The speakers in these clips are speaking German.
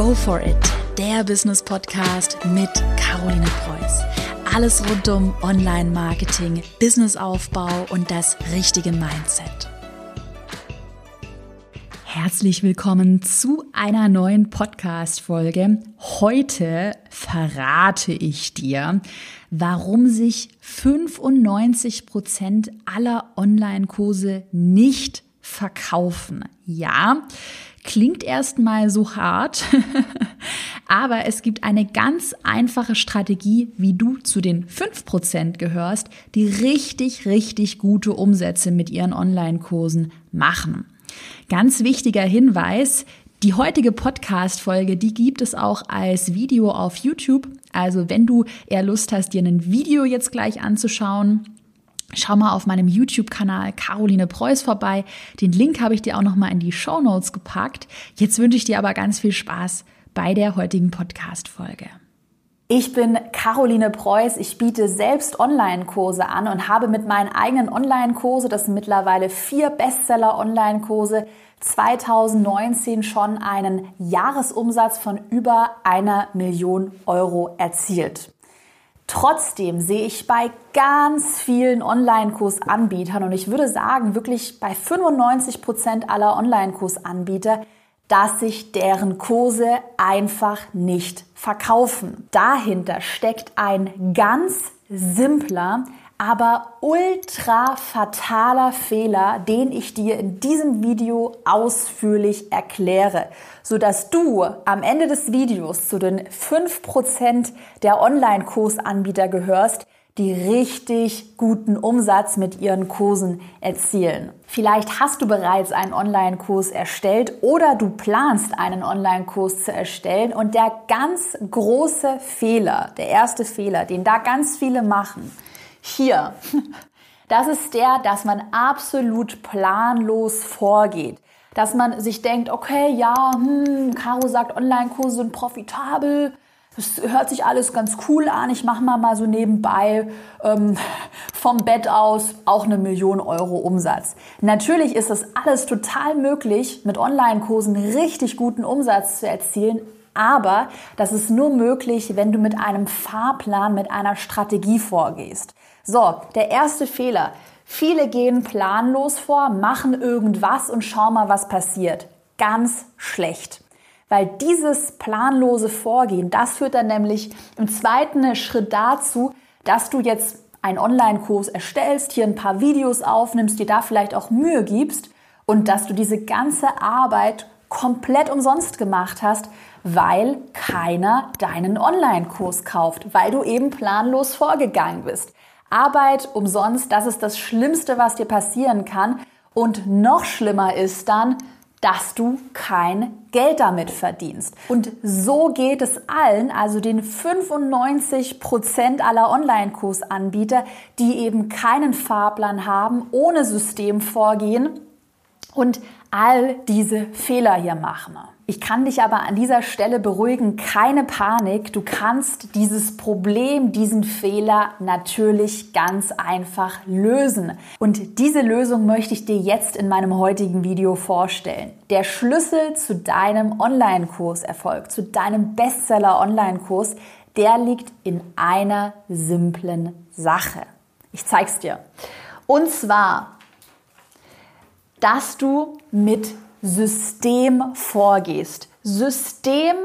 Go for it, der Business Podcast mit Caroline Preuß. Alles rund um Online-Marketing, Businessaufbau und das richtige Mindset. Herzlich willkommen zu einer neuen Podcast-Folge. Heute verrate ich dir, warum sich 95 Prozent aller Online-Kurse nicht verkaufen. Ja, klingt erstmal so hart, aber es gibt eine ganz einfache Strategie, wie du zu den 5% gehörst, die richtig, richtig gute Umsätze mit ihren Online-Kursen machen. Ganz wichtiger Hinweis, die heutige Podcast-Folge, die gibt es auch als Video auf YouTube. Also wenn du eher Lust hast, dir ein Video jetzt gleich anzuschauen, Schau mal auf meinem YouTube-Kanal Caroline Preuß vorbei. Den Link habe ich dir auch noch mal in die Show Notes gepackt. Jetzt wünsche ich dir aber ganz viel Spaß bei der heutigen Podcast-Folge. Ich bin Caroline Preuß. Ich biete selbst Online-Kurse an und habe mit meinen eigenen Online-Kurse, das sind mittlerweile vier Bestseller-Online-Kurse, 2019 schon einen Jahresumsatz von über einer Million Euro erzielt. Trotzdem sehe ich bei ganz vielen Online-Kursanbietern und ich würde sagen, wirklich bei 95 Prozent aller Online-Kursanbieter, dass sich deren Kurse einfach nicht verkaufen. Dahinter steckt ein ganz simpler, aber ultra fataler Fehler, den ich dir in diesem Video ausführlich erkläre, so dass du am Ende des Videos zu den 5% der Online-Kursanbieter gehörst, die richtig guten Umsatz mit ihren Kursen erzielen. Vielleicht hast du bereits einen Online-Kurs erstellt oder du planst einen Online-Kurs zu erstellen und der ganz große Fehler, der erste Fehler, den da ganz viele machen, hier. Das ist der, dass man absolut planlos vorgeht. Dass man sich denkt, okay, ja, hm, Caro sagt, Online-Kurse sind profitabel. Das hört sich alles ganz cool an. Ich mache mal mal so nebenbei ähm, vom Bett aus auch eine Million Euro Umsatz. Natürlich ist das alles total möglich, mit Online-Kursen richtig guten Umsatz zu erzielen. Aber das ist nur möglich, wenn du mit einem Fahrplan, mit einer Strategie vorgehst. So, der erste Fehler. Viele gehen planlos vor, machen irgendwas und schau mal, was passiert. Ganz schlecht. Weil dieses planlose Vorgehen, das führt dann nämlich im zweiten Schritt dazu, dass du jetzt einen Online-Kurs erstellst, hier ein paar Videos aufnimmst, dir da vielleicht auch Mühe gibst und dass du diese ganze Arbeit komplett umsonst gemacht hast, weil keiner deinen Online-Kurs kauft, weil du eben planlos vorgegangen bist. Arbeit umsonst, das ist das Schlimmste, was dir passieren kann. Und noch schlimmer ist dann, dass du kein Geld damit verdienst. Und so geht es allen, also den 95 Prozent aller Online-Kursanbieter, die eben keinen Fahrplan haben, ohne System vorgehen und all diese Fehler hier machen. Ich kann dich aber an dieser Stelle beruhigen, keine Panik. Du kannst dieses Problem, diesen Fehler natürlich ganz einfach lösen. Und diese Lösung möchte ich dir jetzt in meinem heutigen Video vorstellen. Der Schlüssel zu deinem Online-Kurserfolg, zu deinem Bestseller-Online-Kurs, der liegt in einer simplen Sache. Ich zeig's dir. Und zwar, dass du mit System vorgehst. System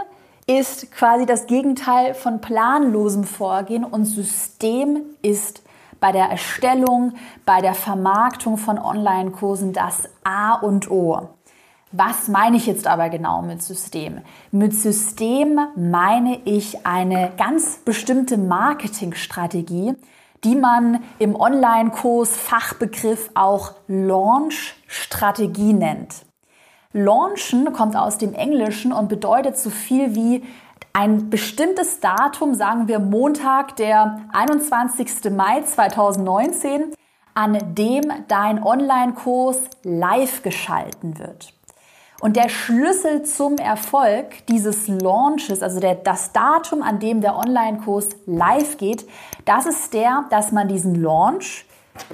ist quasi das Gegenteil von planlosem Vorgehen und System ist bei der Erstellung, bei der Vermarktung von Online-Kursen das A und O. Was meine ich jetzt aber genau mit System? Mit System meine ich eine ganz bestimmte Marketingstrategie, die man im Online-Kurs Fachbegriff auch Launch-Strategie nennt. Launchen kommt aus dem Englischen und bedeutet so viel wie ein bestimmtes Datum, sagen wir Montag, der 21. Mai 2019, an dem dein Online-Kurs live geschalten wird. Und der Schlüssel zum Erfolg dieses Launches, also der, das Datum, an dem der Online-Kurs live geht, das ist der, dass man diesen Launch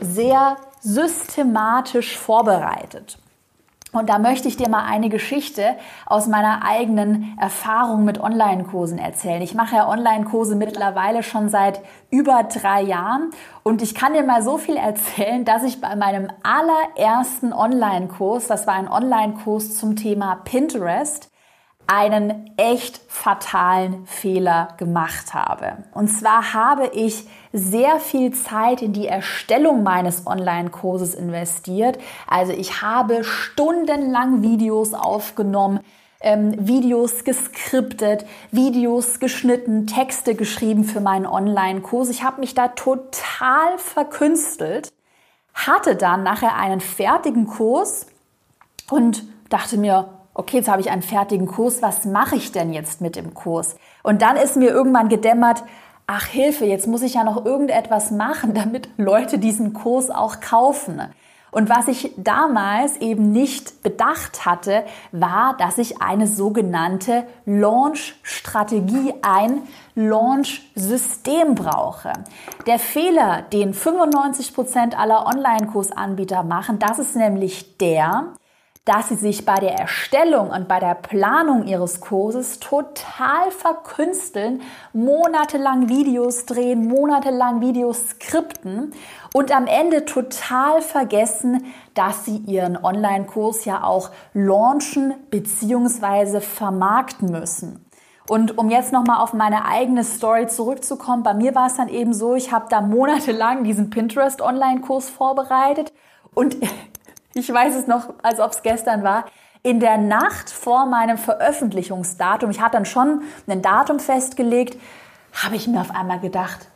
sehr systematisch vorbereitet. Und da möchte ich dir mal eine Geschichte aus meiner eigenen Erfahrung mit Online-Kursen erzählen. Ich mache ja Online-Kurse mittlerweile schon seit über drei Jahren und ich kann dir mal so viel erzählen, dass ich bei meinem allerersten Online-Kurs, das war ein Online-Kurs zum Thema Pinterest, einen echt fatalen Fehler gemacht habe. Und zwar habe ich sehr viel Zeit in die Erstellung meines Online-Kurses investiert. Also ich habe stundenlang Videos aufgenommen, ähm, Videos geskriptet, Videos geschnitten, Texte geschrieben für meinen Online-Kurs. Ich habe mich da total verkünstelt, hatte dann nachher einen fertigen Kurs und dachte mir, okay, jetzt habe ich einen fertigen Kurs, was mache ich denn jetzt mit dem Kurs? Und dann ist mir irgendwann gedämmert, ach Hilfe, jetzt muss ich ja noch irgendetwas machen, damit Leute diesen Kurs auch kaufen. Und was ich damals eben nicht bedacht hatte, war, dass ich eine sogenannte Launch-Strategie, ein Launch-System brauche. Der Fehler, den 95 Prozent aller Online-Kursanbieter machen, das ist nämlich der, dass sie sich bei der Erstellung und bei der Planung ihres Kurses total verkünsteln, monatelang Videos drehen, monatelang Videos skripten und am Ende total vergessen, dass sie ihren Online-Kurs ja auch launchen bzw. vermarkten müssen. Und um jetzt nochmal auf meine eigene Story zurückzukommen, bei mir war es dann eben so, ich habe da monatelang diesen Pinterest-Online-Kurs vorbereitet und ich weiß es noch, als ob es gestern war. In der Nacht vor meinem Veröffentlichungsdatum, ich hatte dann schon ein Datum festgelegt, habe ich mir auf einmal gedacht,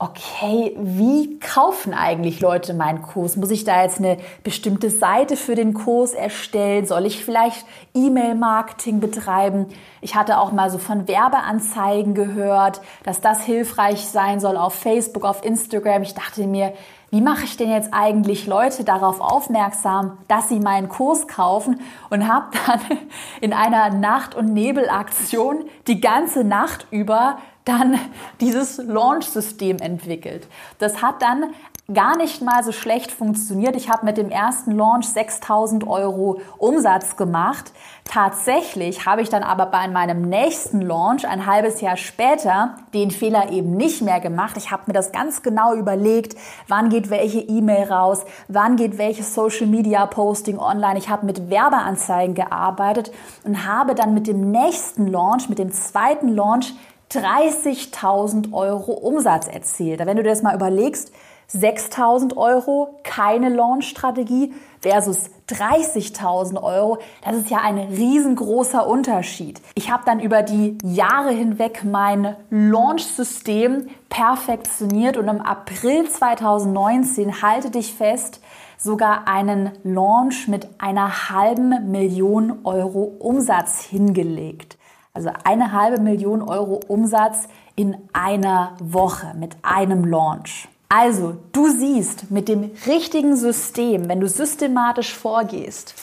okay, wie kaufen eigentlich Leute meinen Kurs? Muss ich da jetzt eine bestimmte Seite für den Kurs erstellen? Soll ich vielleicht E-Mail-Marketing betreiben? Ich hatte auch mal so von Werbeanzeigen gehört, dass das hilfreich sein soll auf Facebook, auf Instagram. Ich dachte mir, wie mache ich denn jetzt eigentlich Leute darauf aufmerksam, dass sie meinen Kurs kaufen und habe dann in einer Nacht- und Nebelaktion die ganze Nacht über dann dieses Launch-System entwickelt. Das hat dann gar nicht mal so schlecht funktioniert. Ich habe mit dem ersten Launch 6000 Euro Umsatz gemacht. Tatsächlich habe ich dann aber bei meinem nächsten Launch ein halbes Jahr später den Fehler eben nicht mehr gemacht. Ich habe mir das ganz genau überlegt, wann geht welche E-Mail raus, wann geht welches Social Media Posting online. Ich habe mit Werbeanzeigen gearbeitet und habe dann mit dem nächsten Launch, mit dem zweiten Launch 30.000 Euro Umsatz erzielt. Wenn du dir das mal überlegst, 6.000 Euro, keine Launch-Strategie versus 30.000 Euro, das ist ja ein riesengroßer Unterschied. Ich habe dann über die Jahre hinweg mein Launch-System perfektioniert und im April 2019, halte dich fest, sogar einen Launch mit einer halben Million Euro Umsatz hingelegt. Also eine halbe Million Euro Umsatz in einer Woche mit einem Launch. Also, du siehst, mit dem richtigen System, wenn du systematisch vorgehst,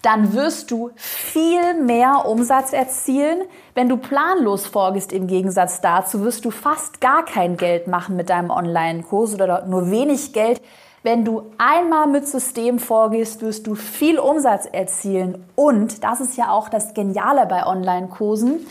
dann wirst du viel mehr Umsatz erzielen. Wenn du planlos vorgehst, im Gegensatz dazu, wirst du fast gar kein Geld machen mit deinem Online-Kurs oder nur wenig Geld. Wenn du einmal mit System vorgehst, wirst du viel Umsatz erzielen. Und das ist ja auch das Geniale bei Online-Kursen.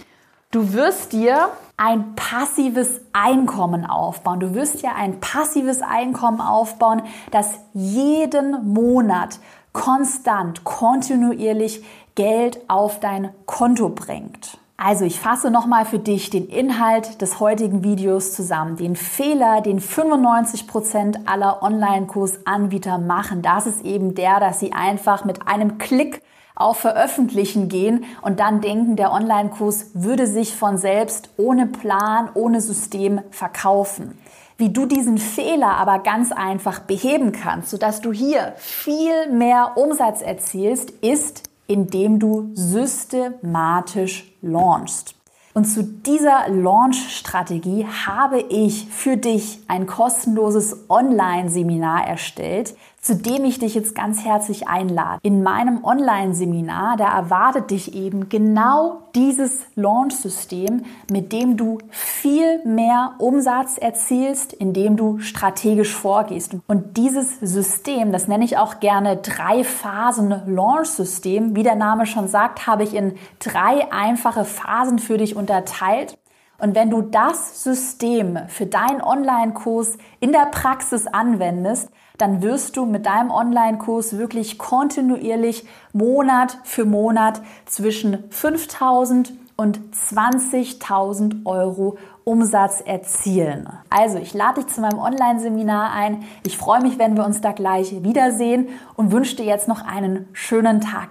Du wirst dir ein passives Einkommen aufbauen. Du wirst ja ein passives Einkommen aufbauen, das jeden Monat konstant, kontinuierlich Geld auf dein Konto bringt. Also ich fasse nochmal für dich den Inhalt des heutigen Videos zusammen. Den Fehler, den 95 Prozent aller Online-Kursanbieter machen, das ist eben der, dass sie einfach mit einem Klick auf Veröffentlichen gehen und dann denken, der Online-Kurs würde sich von selbst ohne Plan, ohne System verkaufen. Wie du diesen Fehler aber ganz einfach beheben kannst, sodass du hier viel mehr Umsatz erzielst, ist, indem du systematisch launchst. Und zu dieser Launch-Strategie habe ich für dich ein kostenloses Online-Seminar erstellt. Zu dem ich dich jetzt ganz herzlich einlade. In meinem Online-Seminar, da erwartet dich eben genau dieses Launch-System, mit dem du viel mehr Umsatz erzielst, indem du strategisch vorgehst. Und dieses System, das nenne ich auch gerne drei Phasen Launch-System. Wie der Name schon sagt, habe ich in drei einfache Phasen für dich unterteilt. Und wenn du das System für deinen Online-Kurs in der Praxis anwendest, dann wirst du mit deinem Online-Kurs wirklich kontinuierlich Monat für Monat zwischen 5000 und 20.000 Euro Umsatz erzielen. Also, ich lade dich zu meinem Online-Seminar ein. Ich freue mich, wenn wir uns da gleich wiedersehen und wünsche dir jetzt noch einen schönen Tag.